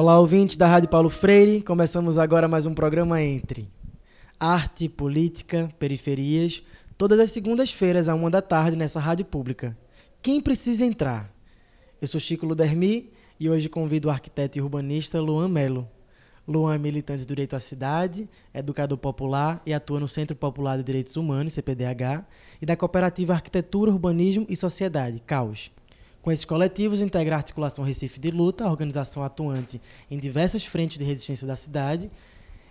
Olá, ouvintes da Rádio Paulo Freire. Começamos agora mais um programa entre arte, política, periferias, todas as segundas-feiras, à uma da tarde, nessa rádio pública. Quem precisa entrar? Eu sou Chico Ludermi e hoje convido o arquiteto e urbanista Luan Melo. Luan é militante do Direito à Cidade, educador popular e atua no Centro Popular de Direitos Humanos, CPDH, e da Cooperativa Arquitetura, Urbanismo e Sociedade, CAUS. Com esses coletivos, integra a Articulação Recife de Luta, a organização atuante em diversas frentes de resistência da cidade.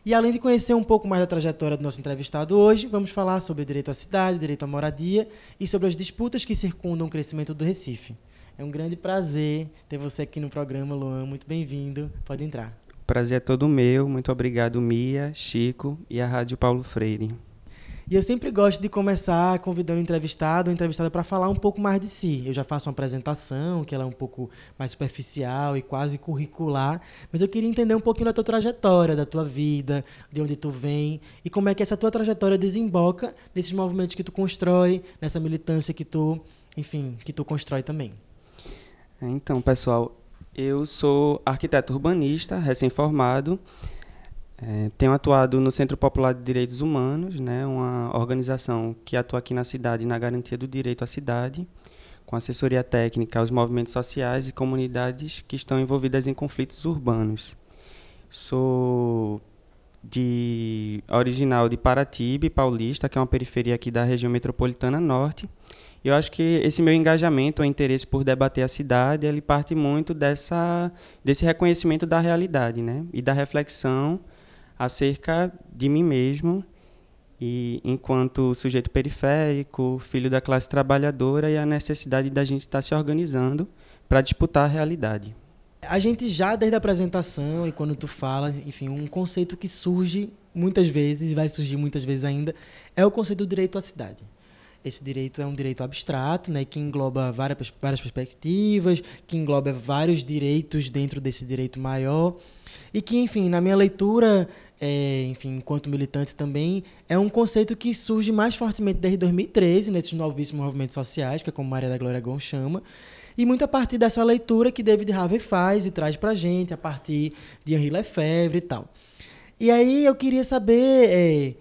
E além de conhecer um pouco mais da trajetória do nosso entrevistado hoje, vamos falar sobre direito à cidade, direito à moradia e sobre as disputas que circundam o crescimento do Recife. É um grande prazer ter você aqui no programa, Luan. Muito bem-vindo. Pode entrar. Prazer é todo meu. Muito obrigado, Mia, Chico e a Rádio Paulo Freire. E eu sempre gosto de começar convidando o entrevistado ou entrevistada para falar um pouco mais de si. Eu já faço uma apresentação, que ela é um pouco mais superficial e quase curricular, mas eu queria entender um pouquinho da tua trajetória, da tua vida, de onde tu vem e como é que essa tua trajetória desemboca nesses movimentos que tu constrói, nessa militância que tu, enfim, que tu constrói também. Então, pessoal, eu sou arquiteto urbanista, recém-formado. É, tenho atuado no Centro Popular de Direitos Humanos, né, uma organização que atua aqui na cidade na garantia do direito à cidade, com assessoria técnica aos movimentos sociais e comunidades que estão envolvidas em conflitos urbanos. Sou de original de Paratibe, Paulista, que é uma periferia aqui da região metropolitana norte. Eu acho que esse meu engajamento, o interesse por debater a cidade, ele parte muito dessa desse reconhecimento da realidade, né, e da reflexão acerca de mim mesmo e enquanto sujeito periférico, filho da classe trabalhadora e a necessidade da gente estar tá se organizando para disputar a realidade. A gente já desde a apresentação e quando tu fala, enfim, um conceito que surge muitas vezes e vai surgir muitas vezes ainda é o conceito do direito à cidade. Esse direito é um direito abstrato, né, que engloba várias, várias perspectivas, que engloba vários direitos dentro desse direito maior e que, enfim, na minha leitura, é, enfim, enquanto militante também, é um conceito que surge mais fortemente desde 2013, nesses novíssimos movimentos sociais, que é como Maria da Glória Gon chama, e muito a partir dessa leitura que David Harvey faz e traz pra gente, a partir de Henri Lefebvre e tal. E aí eu queria saber é,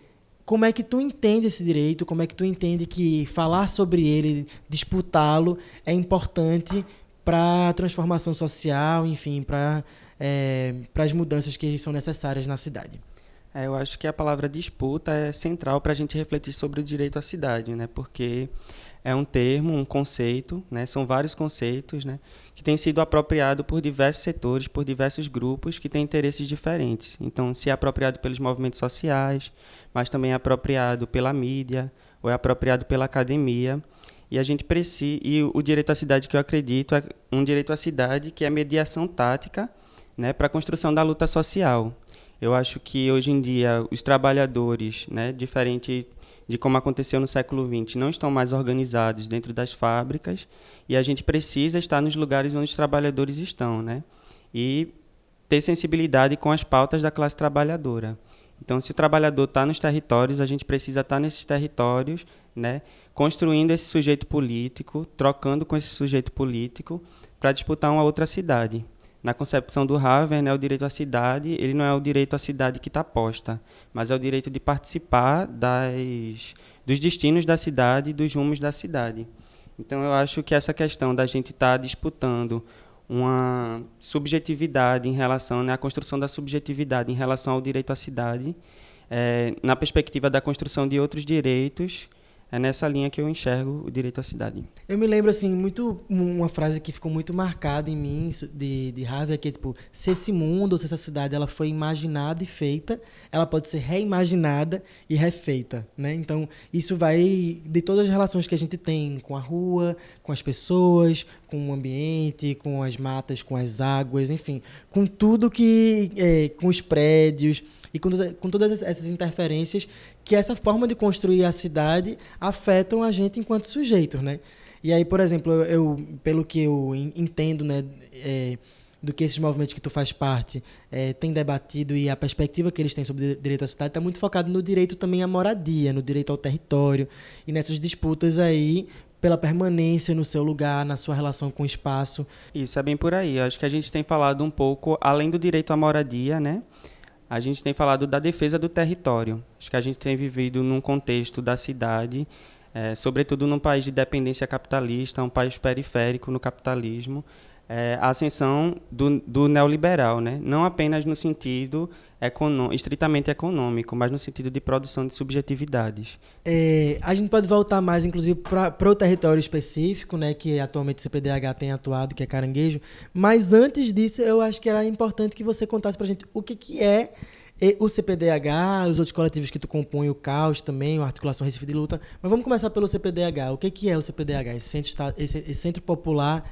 como é que tu entende esse direito, como é que tu entende que falar sobre ele, disputá-lo, é importante para a transformação social, enfim, para é, para as mudanças que são necessárias na cidade. É, eu acho que a palavra disputa é central para a gente refletir sobre o direito à cidade, né? Porque é um termo, um conceito, né? São vários conceitos, né? Que tem sido apropriado por diversos setores, por diversos grupos que têm interesses diferentes. Então, se é apropriado pelos movimentos sociais, mas também é apropriado pela mídia ou é apropriado pela academia. E a gente precisa e o direito à cidade que eu acredito é um direito à cidade que é mediação tática né, para a construção da luta social. Eu acho que hoje em dia os trabalhadores, né, diferente de como aconteceu no século XX, não estão mais organizados dentro das fábricas e a gente precisa estar nos lugares onde os trabalhadores estão, né? E ter sensibilidade com as pautas da classe trabalhadora. Então, se o trabalhador está nos territórios, a gente precisa estar nesses territórios, né? Construindo esse sujeito político, trocando com esse sujeito político para disputar uma outra cidade na concepção do Haver, né, o direito à cidade, ele não é o direito à cidade que está posta, mas é o direito de participar das, dos destinos da cidade dos rumos da cidade. Então, eu acho que essa questão da gente estar tá disputando uma subjetividade em relação né, à construção da subjetividade em relação ao direito à cidade, é, na perspectiva da construção de outros direitos é nessa linha que eu enxergo o direito à cidade. Eu me lembro, assim, muito uma frase que ficou muito marcada em mim, de, de Harvey, que é tipo, se esse mundo, ou se essa cidade, ela foi imaginada e feita, ela pode ser reimaginada e refeita, né? Então, isso vai de todas as relações que a gente tem com a rua, com as pessoas, com o ambiente, com as matas, com as águas, enfim, com tudo que... É, com os prédios e com, com todas essas interferências que essa forma de construir a cidade afetam a gente enquanto sujeitos, né? E aí, por exemplo, eu, eu pelo que eu entendo, né, é, do que esses movimentos que tu faz parte é, têm debatido e a perspectiva que eles têm sobre direito à cidade está muito focado no direito também à moradia, no direito ao território e nessas disputas aí pela permanência no seu lugar, na sua relação com o espaço. Isso é bem por aí. Acho que a gente tem falado um pouco, além do direito à moradia, né? A gente tem falado da defesa do território. Acho que a gente tem vivido num contexto da cidade, é, sobretudo num país de dependência capitalista, um país periférico no capitalismo, é, a ascensão do, do, neoliberal, né? não apenas no sentido estritamente econômico, mas no sentido de produção de subjetividades. É, a gente pode voltar mais, inclusive, para o território específico, né, que atualmente o CPDH tem atuado, que é Caranguejo, mas antes disso, eu acho que era importante que você contasse para a gente o que, que é o CPDH, os outros coletivos que tu compõe, o CAUS também, a Articulação Recife de Luta. Mas vamos começar pelo CPDH. O que, que é o CPDH, esse centro, esse, centro Popular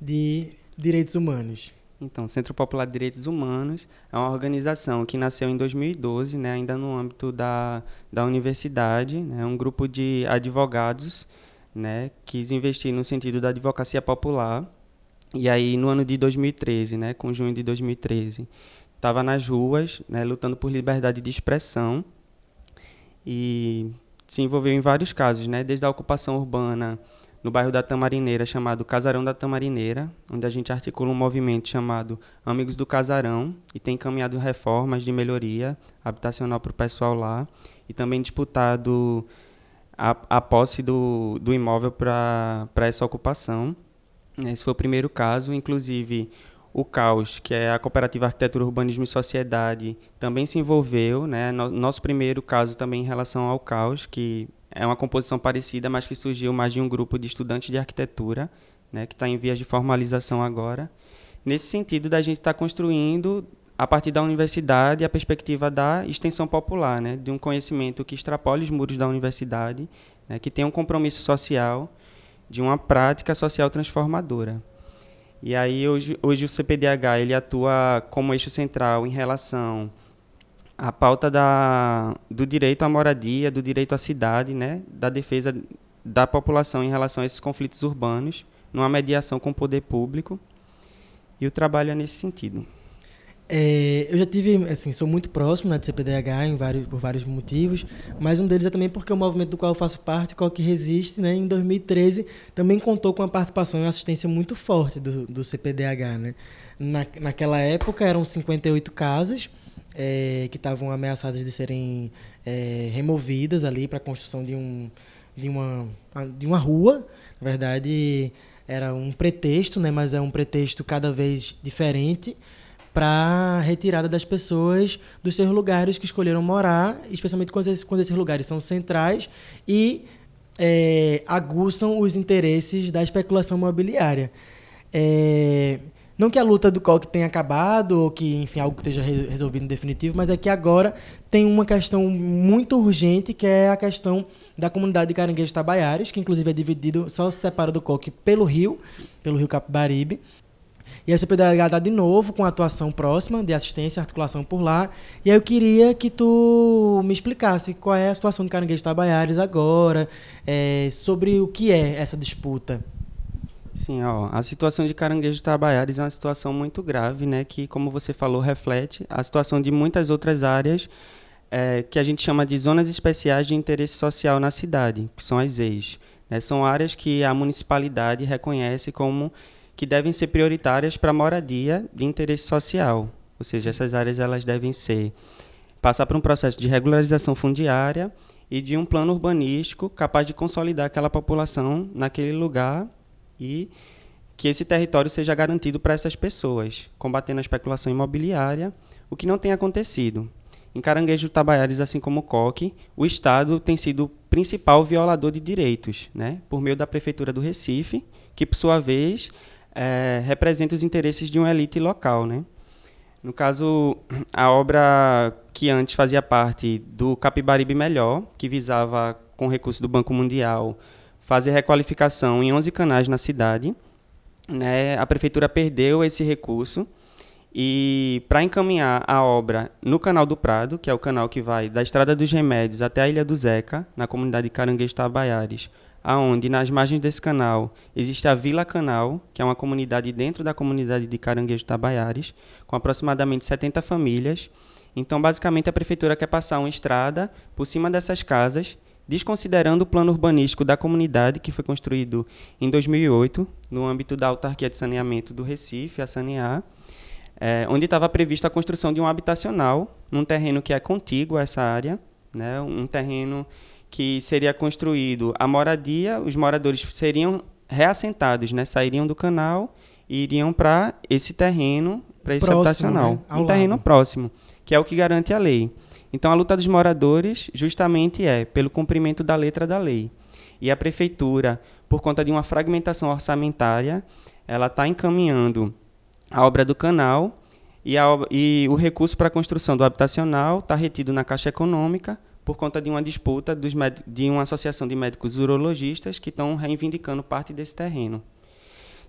de Direitos Humanos? Então, o Centro Popular de Direitos Humanos é uma organização que nasceu em 2012, né, ainda no âmbito da, da universidade, né, um grupo de advogados né, quis investir no sentido da advocacia popular. E aí, no ano de 2013, né, com junho de 2013, estava nas ruas, né, lutando por liberdade de expressão e se envolveu em vários casos, né, desde a ocupação urbana no bairro da Tamarineira, chamado Casarão da Tamarineira, onde a gente articula um movimento chamado Amigos do Casarão e tem encaminhado reformas de melhoria habitacional para o pessoal lá e também disputado a, a posse do, do imóvel para essa ocupação. Esse foi o primeiro caso, inclusive o CAUS, que é a Cooperativa Arquitetura, Urbanismo e Sociedade, também se envolveu. Né? Nosso primeiro caso também em relação ao CAUS, que é uma composição parecida, mas que surgiu mais de um grupo de estudantes de arquitetura, né, que está em vias de formalização agora. Nesse sentido, da gente estar tá construindo, a partir da universidade, a perspectiva da extensão popular, né, de um conhecimento que extrapole os muros da universidade, né, que tenha um compromisso social, de uma prática social transformadora. E aí, hoje, hoje o CPDH ele atua como eixo central em relação a pauta da, do direito à moradia, do direito à cidade, né, da defesa da população em relação a esses conflitos urbanos, numa mediação com o poder público, e o trabalho é nesse sentido. É, eu já tive, assim, sou muito próximo né, do CPDH em vários, por vários motivos, mas um deles é também porque o movimento do qual eu faço parte, qual que resiste, né, em 2013 também contou com a participação e assistência muito forte do, do CPDH. Né? Na, naquela época eram 58 casos, é, que estavam ameaçadas de serem é, removidas ali para a construção de, um, de, uma, de uma rua. Na verdade, era um pretexto, né, mas é um pretexto cada vez diferente para retirada das pessoas dos seus lugares que escolheram morar, especialmente quando esses, quando esses lugares são centrais e é, aguçam os interesses da especulação imobiliária. É, não que a luta do COC tenha acabado, ou que, enfim, algo esteja resolvido em definitivo, mas é que agora tem uma questão muito urgente, que é a questão da comunidade de Caranguejos Tabaiares, que inclusive é dividido, só se separa do COC pelo rio, pelo rio Capibaribe. E aí você poderia dar de novo com atuação próxima de assistência articulação por lá. E aí eu queria que tu me explicasse qual é a situação de Caranguejos Tabaiares agora, é, sobre o que é essa disputa. Sim, ó, a situação de Caranguejo Tabaiares é uma situação muito grave, né, que, como você falou, reflete a situação de muitas outras áreas é, que a gente chama de zonas especiais de interesse social na cidade, que são as EIs. Né, são áreas que a municipalidade reconhece como que devem ser prioritárias para moradia de interesse social. Ou seja, essas áreas elas devem ser passar por um processo de regularização fundiária e de um plano urbanístico capaz de consolidar aquela população naquele lugar e que esse território seja garantido para essas pessoas, combatendo a especulação imobiliária, o que não tem acontecido. Em Caranguejo Tabaiares, assim como Coque, o Estado tem sido o principal violador de direitos, né, por meio da Prefeitura do Recife, que, por sua vez, é, representa os interesses de uma elite local. Né. No caso, a obra que antes fazia parte do Capibaribe Melhor, que visava, com recursos do Banco Mundial, fazer requalificação em 11 canais na cidade. Né? A prefeitura perdeu esse recurso e para encaminhar a obra no Canal do Prado, que é o canal que vai da Estrada dos Remédios até a Ilha do Zeca, na comunidade de Caranguejo Tabaiares, aonde nas margens desse canal existe a Vila Canal, que é uma comunidade dentro da comunidade de Caranguejo Tabaiares, com aproximadamente 70 famílias. Então, basicamente, a prefeitura quer passar uma estrada por cima dessas casas desconsiderando o plano urbanístico da comunidade, que foi construído em 2008, no âmbito da autarquia de saneamento do Recife, a Sanear, é, onde estava prevista a construção de um habitacional num terreno que é contíguo a essa área, né, um terreno que seria construído a moradia, os moradores seriam reassentados, né, sairiam do canal e iriam para esse terreno, para esse próximo, habitacional, né? um terreno lado. próximo, que é o que garante a lei. Então a luta dos moradores justamente é pelo cumprimento da letra da lei. E a prefeitura, por conta de uma fragmentação orçamentária, ela está encaminhando a obra do canal e, a, e o recurso para a construção do habitacional está retido na Caixa Econômica por conta de uma disputa dos de uma associação de médicos urologistas que estão reivindicando parte desse terreno.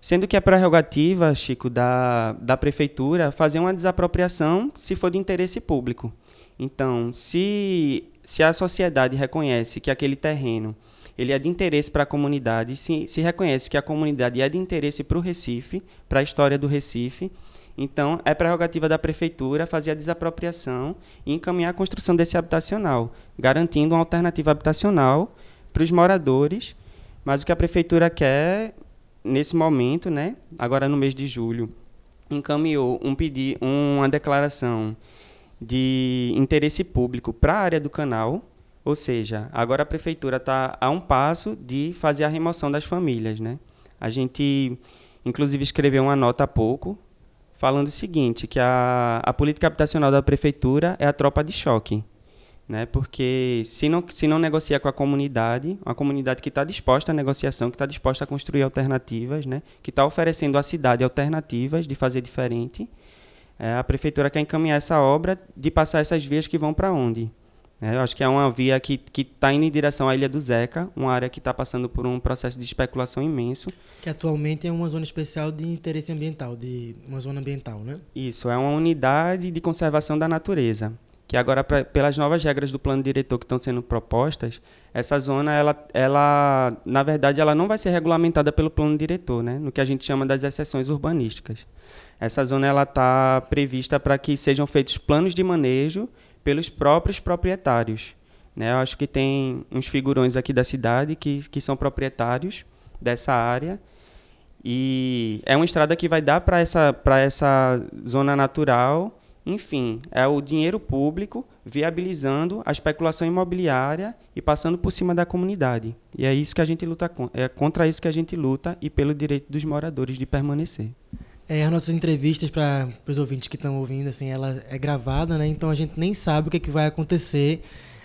Sendo que é prerrogativa, Chico, da, da prefeitura fazer uma desapropriação se for de interesse público. Então, se, se a sociedade reconhece que aquele terreno ele é de interesse para a comunidade, se, se reconhece que a comunidade é de interesse para o Recife, para a história do Recife, então é prerrogativa da prefeitura fazer a desapropriação e encaminhar a construção desse habitacional, garantindo uma alternativa habitacional para os moradores. Mas o que a prefeitura quer nesse momento, né, agora no mês de julho, encaminhou um pedir, uma declaração de interesse público para a área do canal, ou seja, agora a prefeitura está a um passo de fazer a remoção das famílias, né? A gente, inclusive, escreveu uma nota há pouco falando o seguinte, que a, a política habitacional da prefeitura é a tropa de choque, né? Porque se não se não negocia com a comunidade, uma comunidade que está disposta à negociação, que está disposta a construir alternativas, né? Que está oferecendo à cidade alternativas de fazer diferente, é, a prefeitura quer encaminhar essa obra de passar essas vias que vão para onde? É, eu acho que é uma via que está indo em direção à Ilha do Zeca, uma área que está passando por um processo de especulação imenso. Que atualmente é uma zona especial de interesse ambiental, de uma zona ambiental, né? Isso, é uma unidade de conservação da natureza. Que agora, pra, pelas novas regras do plano diretor que estão sendo propostas, essa zona, ela, ela, na verdade, ela não vai ser regulamentada pelo plano diretor, né? no que a gente chama das exceções urbanísticas. Essa zona ela está prevista para que sejam feitos planos de manejo pelos próprios proprietários. Né? Eu acho que tem uns figurões aqui da cidade que, que são proprietários dessa área e é uma estrada que vai dar para essa, essa zona natural. Enfim, é o dinheiro público viabilizando a especulação imobiliária e passando por cima da comunidade. E é isso que a gente luta é contra isso que a gente luta e pelo direito dos moradores de permanecer. É, as nossas entrevistas para os ouvintes que estão ouvindo, assim, ela é gravada, né? Então a gente nem sabe o que, é que vai acontecer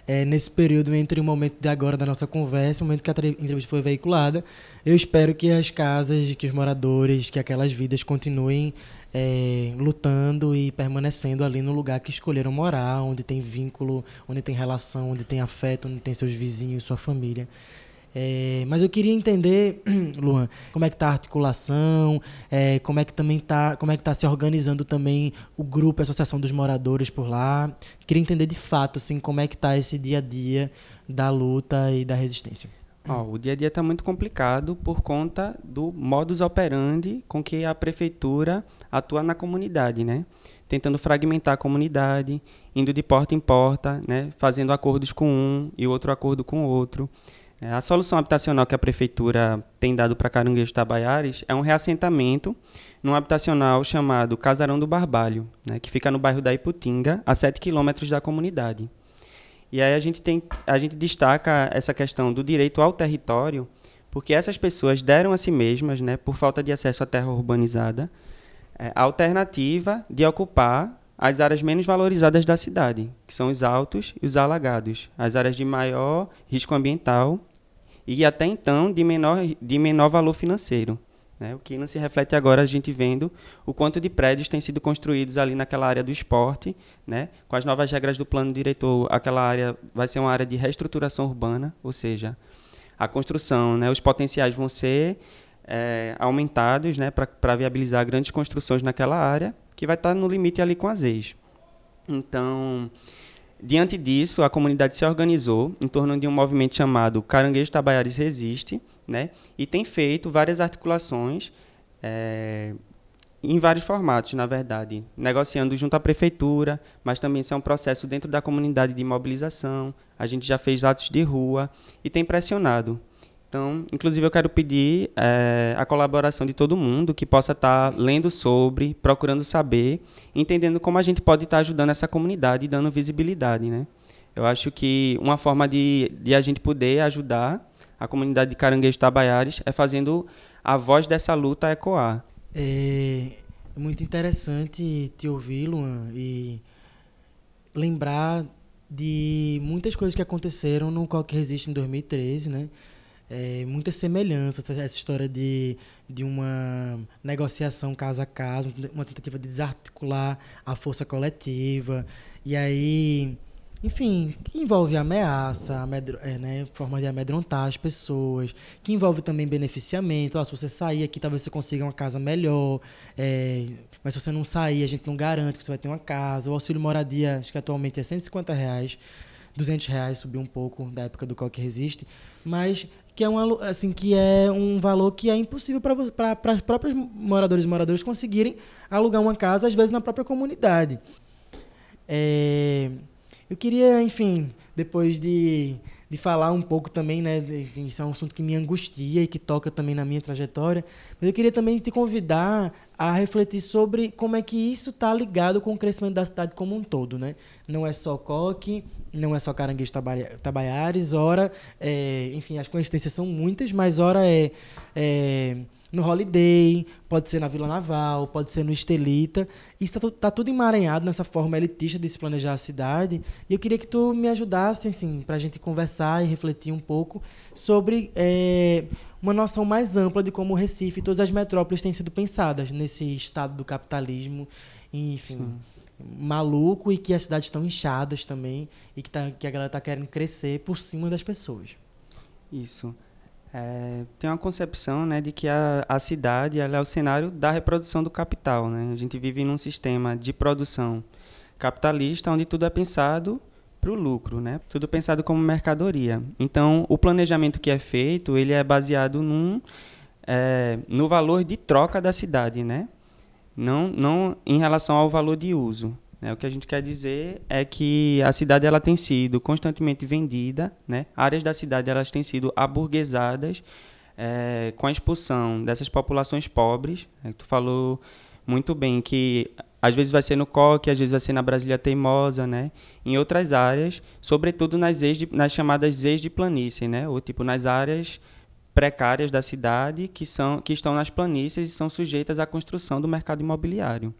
é, nesse período entre o momento de agora da nossa conversa e o momento que a entrevista foi veiculada. Eu espero que as casas, que os moradores, que aquelas vidas continuem é, lutando e permanecendo ali no lugar que escolheram morar, onde tem vínculo, onde tem relação, onde tem afeto, onde tem seus vizinhos, sua família. É, mas eu queria entender, Luan, como é que está a articulação, é, como é que também tá, como é que está se organizando também o grupo, a associação dos moradores por lá. Queria entender de fato, assim, como é que está esse dia a dia da luta e da resistência. Oh, o dia a dia está muito complicado por conta do modus operandi com que a prefeitura atua na comunidade, né? Tentando fragmentar a comunidade, indo de porta em porta, né? Fazendo acordos com um e outro acordo com outro. É, a solução habitacional que a prefeitura tem dado para Caranguejo Tabaiares é um reassentamento num habitacional chamado Casarão do Barbalho, né, que fica no bairro da Iputinga, a 7 quilômetros da comunidade. E aí a gente, tem, a gente destaca essa questão do direito ao território, porque essas pessoas deram a si mesmas, né, por falta de acesso à terra urbanizada, é, a alternativa de ocupar as áreas menos valorizadas da cidade, que são os altos e os alagados, as áreas de maior risco ambiental e até então de menor, de menor valor financeiro. Né? O que não se reflete agora a gente vendo o quanto de prédios têm sido construídos ali naquela área do esporte, né? com as novas regras do plano diretor, aquela área vai ser uma área de reestruturação urbana, ou seja, a construção, né? os potenciais vão ser é, aumentados né? para viabilizar grandes construções naquela área, que vai estar no limite ali com as ex. Então, Diante disso, a comunidade se organizou em torno de um movimento chamado Caranguejo Tabaiares Resiste, né? e tem feito várias articulações é, em vários formatos, na verdade, negociando junto à prefeitura, mas também isso é um processo dentro da comunidade de mobilização. A gente já fez atos de rua e tem pressionado. Então, inclusive, eu quero pedir é, a colaboração de todo mundo que possa estar tá lendo sobre, procurando saber, entendendo como a gente pode estar tá ajudando essa comunidade e dando visibilidade, né? Eu acho que uma forma de, de a gente poder ajudar a comunidade de Caranguejo Tabaiares é fazendo a voz dessa luta ecoar. É muito interessante te ouvir, Luan, e lembrar de muitas coisas que aconteceram no Coque Resiste em 2013, né? É, muitas semelhanças, essa história de, de uma negociação casa a casa, uma tentativa de desarticular a força coletiva, e aí enfim, que envolve ameaça, amedro, é, né, forma de amedrontar as pessoas, que envolve também beneficiamento. se você sair aqui, talvez você consiga uma casa melhor, é, mas se você não sair, a gente não garante que você vai ter uma casa. O auxílio moradia, acho que atualmente é 150 reais, 200 reais, subiu um pouco da época do Coque Resiste, mas que é, uma, assim, que é um valor que é impossível para os próprios moradores e moradoras conseguirem alugar uma casa, às vezes na própria comunidade. É, eu queria, enfim, depois de, de falar um pouco também, né? Isso é um assunto que me angustia e que toca também na minha trajetória, mas eu queria também te convidar a refletir sobre como é que isso está ligado com o crescimento da cidade como um todo, né? Não é só Coque, não é só Caranguejo Tabaiares, ora, é, enfim, as coincidências são muitas, mas ora é, é no Holiday, pode ser na Vila Naval, pode ser no Estelita. Isso está tá tudo emaranhado nessa forma elitista de se planejar a cidade. E eu queria que tu me ajudasse, assim, para a gente conversar e refletir um pouco sobre é, uma noção mais ampla de como o Recife e todas as metrópoles têm sido pensadas nesse estado do capitalismo, enfim. Sim maluco e que as cidades estão inchadas também e que, tá, que a galera está querendo crescer por cima das pessoas. Isso. É, tem uma concepção né, de que a, a cidade é o cenário da reprodução do capital. Né? A gente vive num sistema de produção capitalista onde tudo é pensado para o lucro, né? tudo pensado como mercadoria. Então, o planejamento que é feito ele é baseado num, é, no valor de troca da cidade, né? não, não em relação ao valor de uso. Né? O que a gente quer dizer é que a cidade ela tem sido constantemente vendida, né? áreas da cidade elas têm sido aburguesadas é, com a expulsão dessas populações pobres. Né? Tu falou muito bem que às vezes vai ser no Coque, às vezes vai ser na Brasília Teimosa, né? Em outras áreas, sobretudo nas, de, nas chamadas ex de planície, né? Ou tipo nas áreas precárias da cidade que são que estão nas planícies e são sujeitas à construção do mercado imobiliário.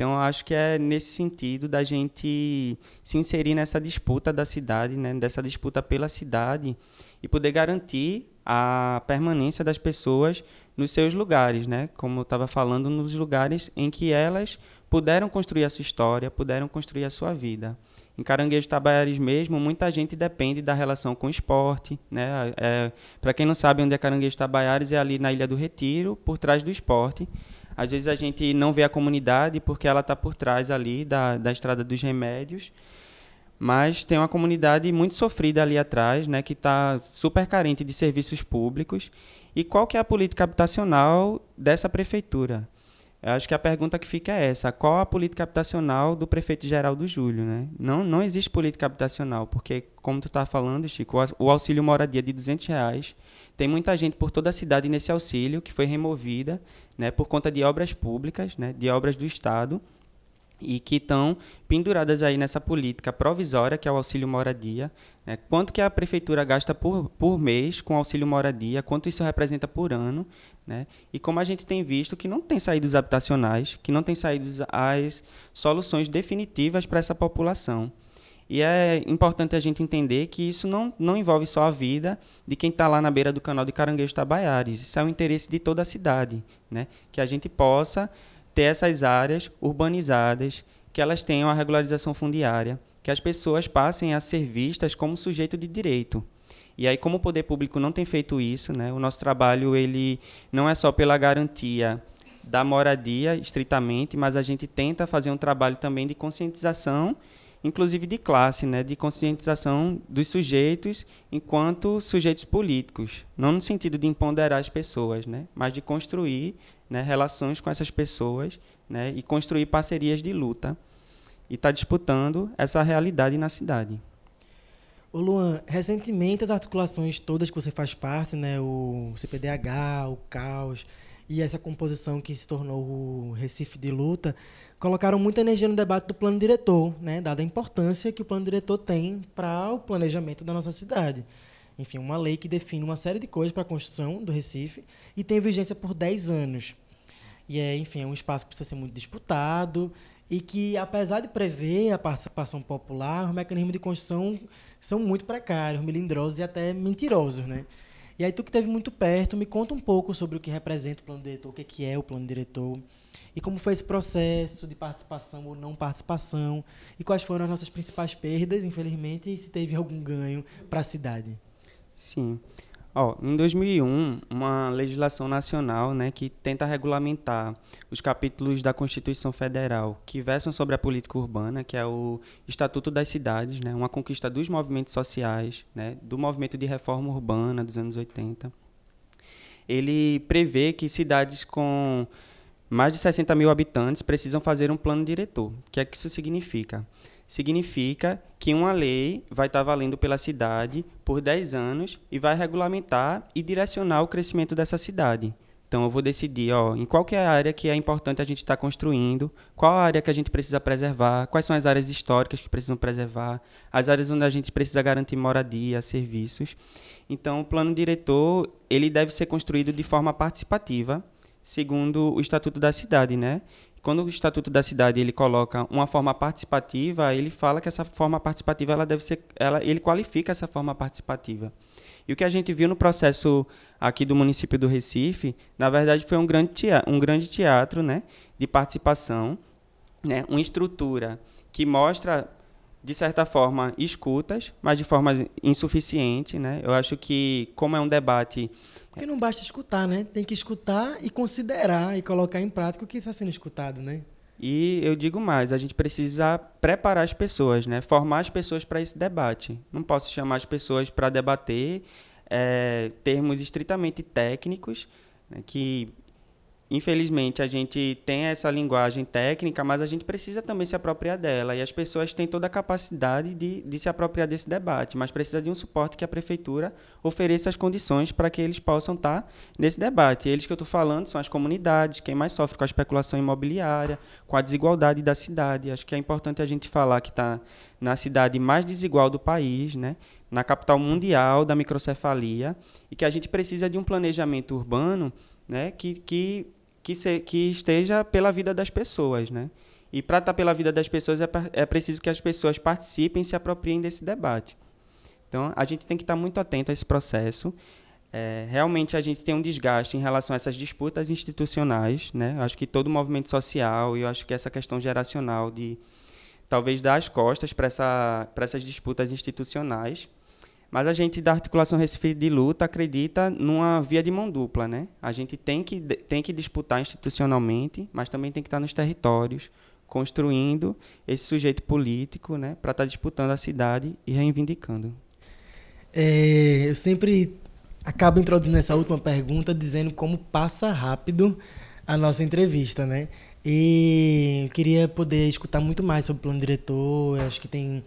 Então, acho que é nesse sentido da gente se inserir nessa disputa da cidade, né, dessa disputa pela cidade e poder garantir a permanência das pessoas nos seus lugares, né? Como eu estava falando, nos lugares em que elas puderam construir a sua história, puderam construir a sua vida. Em Caranguejo Tabaiares mesmo, muita gente depende da relação com o esporte. Né? É, Para quem não sabe onde é Caranguejo Tabaiares, é ali na Ilha do Retiro, por trás do esporte. Às vezes a gente não vê a comunidade porque ela está por trás ali da, da estrada dos remédios, mas tem uma comunidade muito sofrida ali atrás, né, que está super carente de serviços públicos. E qual que é a política habitacional dessa prefeitura? Eu acho que a pergunta que fica é essa: qual a política habitacional do prefeito Geraldo Júlio? Né? Não, não existe política habitacional, porque, como tu está falando, Chico, o auxílio moradia de 200 reais, tem muita gente por toda a cidade nesse auxílio que foi removida né, por conta de obras públicas, né, de obras do Estado, e que estão penduradas aí nessa política provisória, que é o auxílio moradia. Né? Quanto que a prefeitura gasta por, por mês com auxílio moradia, quanto isso representa por ano. Né? E como a gente tem visto que não tem saídos habitacionais, que não tem saído as soluções definitivas para essa população. E é importante a gente entender que isso não, não envolve só a vida de quem está lá na beira do canal de Caranguejo Tabaiares. Isso é o interesse de toda a cidade, né? que a gente possa ter essas áreas urbanizadas, que elas tenham a regularização fundiária, que as pessoas passem a ser vistas como sujeito de direito. E aí, como o poder público não tem feito isso, né, o nosso trabalho ele não é só pela garantia da moradia, estritamente, mas a gente tenta fazer um trabalho também de conscientização inclusive de classe, né, de conscientização dos sujeitos enquanto sujeitos políticos, não no sentido de empoderar as pessoas, né, mas de construir né, relações com essas pessoas né, e construir parcerias de luta e está disputando essa realidade na cidade. Ô Luan, recentemente as articulações todas que você faz parte, né, o CPDH, o CAOS e essa composição que se tornou o Recife de Luta, colocaram muita energia no debate do plano diretor, né, dada a importância que o plano diretor tem para o planejamento da nossa cidade. Enfim, uma lei que define uma série de coisas para a construção do Recife e tem vigência por 10 anos. E é, enfim, é um espaço que precisa ser muito disputado e que, apesar de prever a participação popular, os mecanismos de construção são muito precários, melindrosos e até mentirosos, né? E aí tu que esteve muito perto, me conta um pouco sobre o que representa o plano diretor, o que é o plano diretor e como foi esse processo de participação ou não participação e quais foram as nossas principais perdas, infelizmente, e se teve algum ganho para a cidade. Sim. Oh, em 2001, uma legislação nacional né, que tenta regulamentar os capítulos da Constituição Federal que versam sobre a política urbana, que é o Estatuto das Cidades, né, uma conquista dos movimentos sociais, né, do movimento de reforma urbana dos anos 80. Ele prevê que cidades com mais de 60 mil habitantes precisam fazer um plano diretor. O que é que isso significa? Significa que uma lei vai estar valendo pela cidade por 10 anos e vai regulamentar e direcionar o crescimento dessa cidade. Então eu vou decidir, ó, em qual é a área que é importante a gente estar tá construindo, qual a área que a gente precisa preservar, quais são as áreas históricas que precisam preservar, as áreas onde a gente precisa garantir moradia, serviços. Então o plano diretor, ele deve ser construído de forma participativa, segundo o Estatuto da Cidade, né? Quando o Estatuto da Cidade ele coloca uma forma participativa, ele fala que essa forma participativa ela deve ser, ela, ele qualifica essa forma participativa. E o que a gente viu no processo aqui do município do Recife, na verdade, foi um grande teatro, um grande teatro né, de participação, né, uma estrutura que mostra de certa forma, escutas, mas de forma insuficiente, né? Eu acho que, como é um debate... Porque não basta escutar, né? Tem que escutar e considerar e colocar em prática o que está sendo escutado, né? E eu digo mais, a gente precisa preparar as pessoas, né? Formar as pessoas para esse debate. Não posso chamar as pessoas para debater é, termos estritamente técnicos, né? que Infelizmente, a gente tem essa linguagem técnica, mas a gente precisa também se apropriar dela. E as pessoas têm toda a capacidade de, de se apropriar desse debate, mas precisa de um suporte que a prefeitura ofereça as condições para que eles possam estar nesse debate. E eles que eu estou falando são as comunidades, quem mais sofre com a especulação imobiliária, com a desigualdade da cidade. Acho que é importante a gente falar que está na cidade mais desigual do país, né? na capital mundial da microcefalia, e que a gente precisa de um planejamento urbano né, que, que que, se, que esteja pela vida das pessoas, né? E para estar tá pela vida das pessoas é, é preciso que as pessoas participem e se apropriem desse debate. Então, a gente tem que estar tá muito atento a esse processo. É, realmente, a gente tem um desgaste em relação a essas disputas institucionais. Né? Eu acho que todo movimento social, e eu acho que essa questão geracional de talvez dar as costas para essa, essas disputas institucionais mas a gente da articulação Recife de luta acredita numa via de mão dupla, né? A gente tem que tem que disputar institucionalmente, mas também tem que estar nos territórios, construindo esse sujeito político, né, para estar disputando a cidade e reivindicando. É, eu sempre acabo introduzindo essa última pergunta dizendo como passa rápido a nossa entrevista, né? E eu queria poder escutar muito mais sobre o plano diretor. Eu acho que tem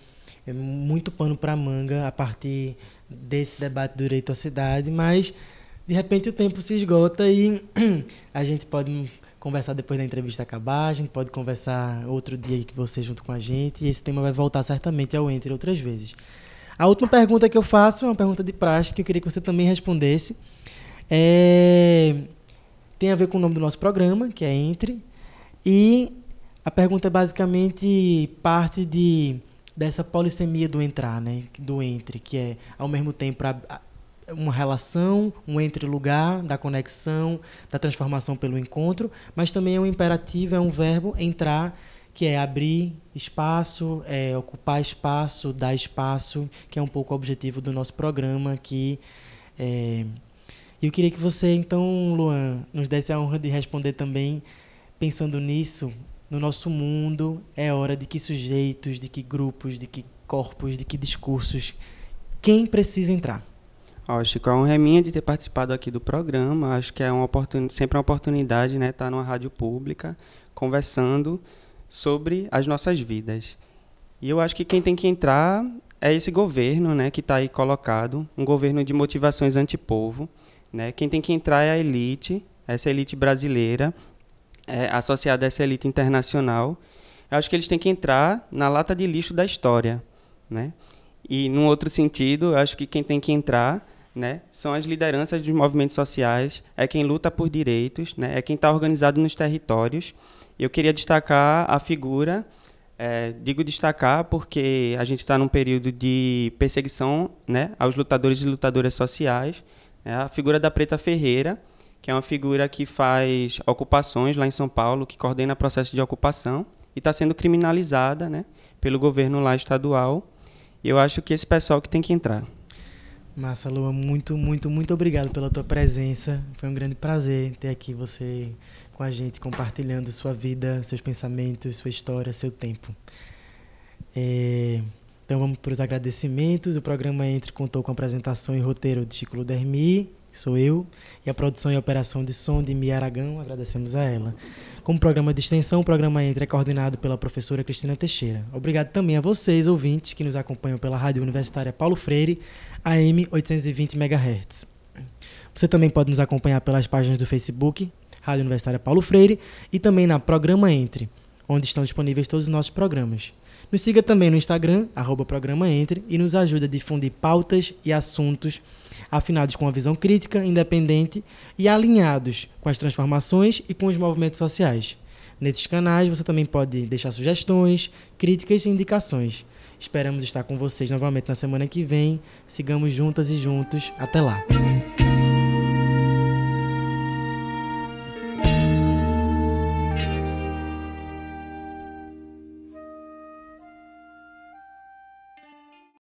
muito pano para manga a partir desse debate do direito à cidade, mas de repente o tempo se esgota e a gente pode conversar depois da entrevista acabar, a gente pode conversar outro dia que você junto com a gente e esse tema vai voltar certamente ao Entre outras vezes. A última pergunta que eu faço é uma pergunta de praxe que eu queria que você também respondesse. É... Tem a ver com o nome do nosso programa, que é Entre. E a pergunta é basicamente parte de dessa polissemia do entrar, né? Do entre, que é ao mesmo tempo uma relação, um entre-lugar, da conexão, da transformação pelo encontro, mas também é um imperativo, é um verbo entrar, que é abrir espaço, é ocupar espaço, dar espaço, que é um pouco o objetivo do nosso programa aqui. É, eu queria que você, então, Luan, nos desse a honra de responder também, pensando nisso, no nosso mundo, é hora de que sujeitos, de que grupos, de que corpos, de que discursos, quem precisa entrar? Ó, Chico, é um reminha de ter participado aqui do programa. Acho que é uma oportun... sempre uma oportunidade, né, estar numa rádio pública conversando sobre as nossas vidas. E eu acho que quem tem que entrar é esse governo, né, que está aí colocado, um governo de motivações antipovo, né? Quem tem que entrar é a elite, essa elite brasileira, é, associada a essa elite internacional. Eu acho que eles têm que entrar na lata de lixo da história, né? E num outro sentido, eu acho que quem tem que entrar né, são as lideranças dos movimentos sociais, é quem luta por direitos, né, é quem está organizado nos territórios. Eu queria destacar a figura, é, digo destacar porque a gente está num período de perseguição né, aos lutadores e lutadoras sociais, né, a figura da Preta Ferreira, que é uma figura que faz ocupações lá em São Paulo, que coordena processo de ocupação e está sendo criminalizada né, pelo governo lá estadual. E eu acho que esse pessoal que tem que entrar. Massa, Lua, muito, muito, muito obrigado pela tua presença. Foi um grande prazer ter aqui você com a gente, compartilhando sua vida, seus pensamentos, sua história, seu tempo. É, então vamos para os agradecimentos. O programa Entre contou com a apresentação e roteiro de Chico Ludermi, que sou eu, e a produção e operação de som de Mia Aragão, agradecemos a ela. Como programa de extensão, o programa Entre é coordenado pela professora Cristina Teixeira. Obrigado também a vocês, ouvintes, que nos acompanham pela Rádio Universitária Paulo Freire, AM 820 MHz. Você também pode nos acompanhar pelas páginas do Facebook, Rádio Universitária Paulo Freire, e também na Programa Entre, onde estão disponíveis todos os nossos programas. Nos siga também no Instagram, arroba Programa Entre, e nos ajude a difundir pautas e assuntos afinados com a visão crítica, independente e alinhados com as transformações e com os movimentos sociais. Nesses canais você também pode deixar sugestões, críticas e indicações. Esperamos estar com vocês novamente na semana que vem. Sigamos juntas e juntos. Até lá!